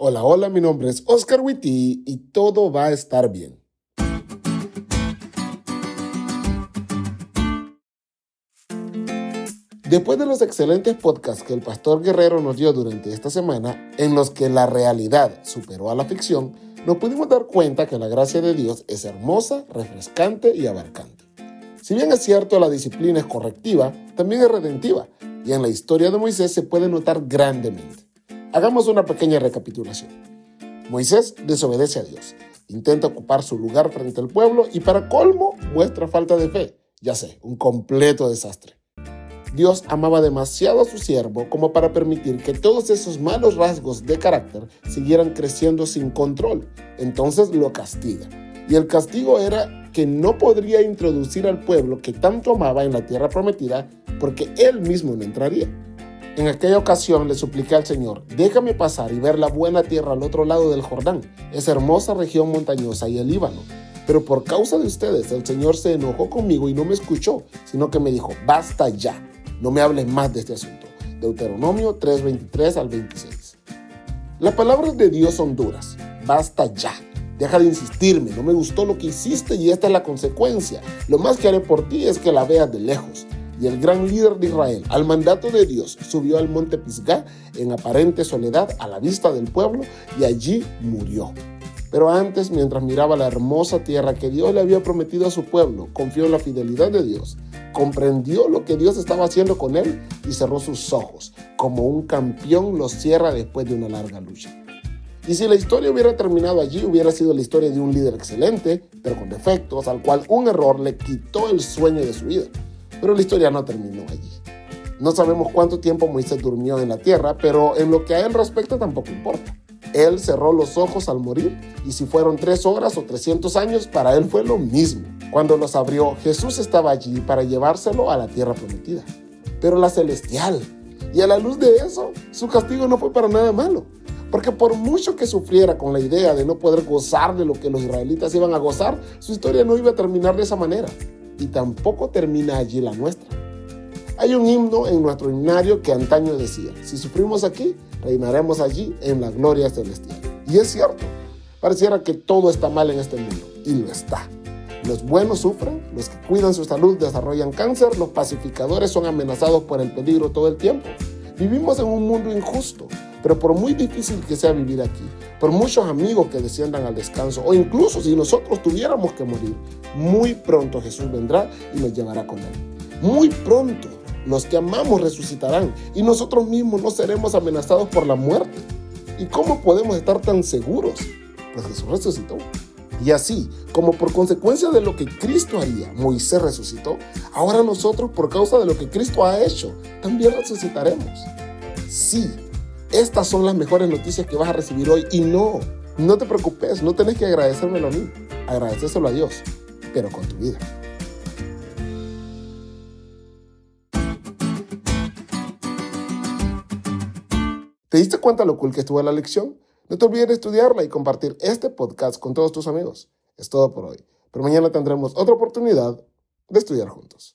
Hola, hola, mi nombre es Oscar Witty y todo va a estar bien. Después de los excelentes podcasts que el pastor Guerrero nos dio durante esta semana, en los que la realidad superó a la ficción, nos pudimos dar cuenta que la gracia de Dios es hermosa, refrescante y abarcante. Si bien es cierto la disciplina es correctiva, también es redentiva, y en la historia de Moisés se puede notar grandemente. Hagamos una pequeña recapitulación. Moisés desobedece a Dios, intenta ocupar su lugar frente al pueblo y para colmo muestra falta de fe. Ya sé, un completo desastre. Dios amaba demasiado a su siervo como para permitir que todos esos malos rasgos de carácter siguieran creciendo sin control. Entonces lo castiga. Y el castigo era que no podría introducir al pueblo que tanto amaba en la tierra prometida porque él mismo no entraría. En aquella ocasión le supliqué al Señor, déjame pasar y ver la buena tierra al otro lado del Jordán, esa hermosa región montañosa y el Líbano. Pero por causa de ustedes, el Señor se enojó conmigo y no me escuchó, sino que me dijo, basta ya, no me hables más de este asunto. Deuteronomio 3:23 al 26. Las palabras de Dios son duras, basta ya. Deja de insistirme, no me gustó lo que hiciste y esta es la consecuencia. Lo más que haré por ti es que la veas de lejos y el gran líder de Israel, al mandato de Dios, subió al monte Pisgah en aparente soledad a la vista del pueblo y allí murió. Pero antes, mientras miraba la hermosa tierra que Dios le había prometido a su pueblo, confió en la fidelidad de Dios, comprendió lo que Dios estaba haciendo con él y cerró sus ojos, como un campeón los cierra después de una larga lucha. Y si la historia hubiera terminado allí, hubiera sido la historia de un líder excelente, pero con defectos, al cual un error le quitó el sueño de su vida. Pero la historia no terminó allí. No sabemos cuánto tiempo Moisés durmió en la tierra, pero en lo que a él respecta tampoco importa. Él cerró los ojos al morir y si fueron tres horas o trescientos años, para él fue lo mismo. Cuando los abrió, Jesús estaba allí para llevárselo a la tierra prometida, pero la celestial. Y a la luz de eso, su castigo no fue para nada malo. Porque por mucho que sufriera con la idea de no poder gozar de lo que los israelitas iban a gozar, su historia no iba a terminar de esa manera y tampoco termina allí la nuestra. Hay un himno en nuestro himnario que antaño decía, si sufrimos aquí, reinaremos allí en la gloria celestial. Y es cierto, pareciera que todo está mal en este mundo, y lo está. Los buenos sufren, los que cuidan su salud desarrollan cáncer, los pacificadores son amenazados por el peligro todo el tiempo. Vivimos en un mundo injusto, pero por muy difícil que sea vivir aquí, por muchos amigos que desciendan al descanso, o incluso si nosotros tuviéramos que morir, muy pronto Jesús vendrá y nos llevará con él. Muy pronto los que amamos resucitarán y nosotros mismos no seremos amenazados por la muerte. ¿Y cómo podemos estar tan seguros? Pues Jesús resucitó. Y así, como por consecuencia de lo que Cristo haría, Moisés resucitó, ahora nosotros, por causa de lo que Cristo ha hecho, también resucitaremos. Sí, estas son las mejores noticias que vas a recibir hoy y no, no te preocupes, no tenés que agradecérmelo a mí, agradecérselo a Dios, pero con tu vida. ¿Te diste cuenta lo cool que estuvo la lección? No te olvides de estudiarla y compartir este podcast con todos tus amigos. Es todo por hoy, pero mañana tendremos otra oportunidad de estudiar juntos.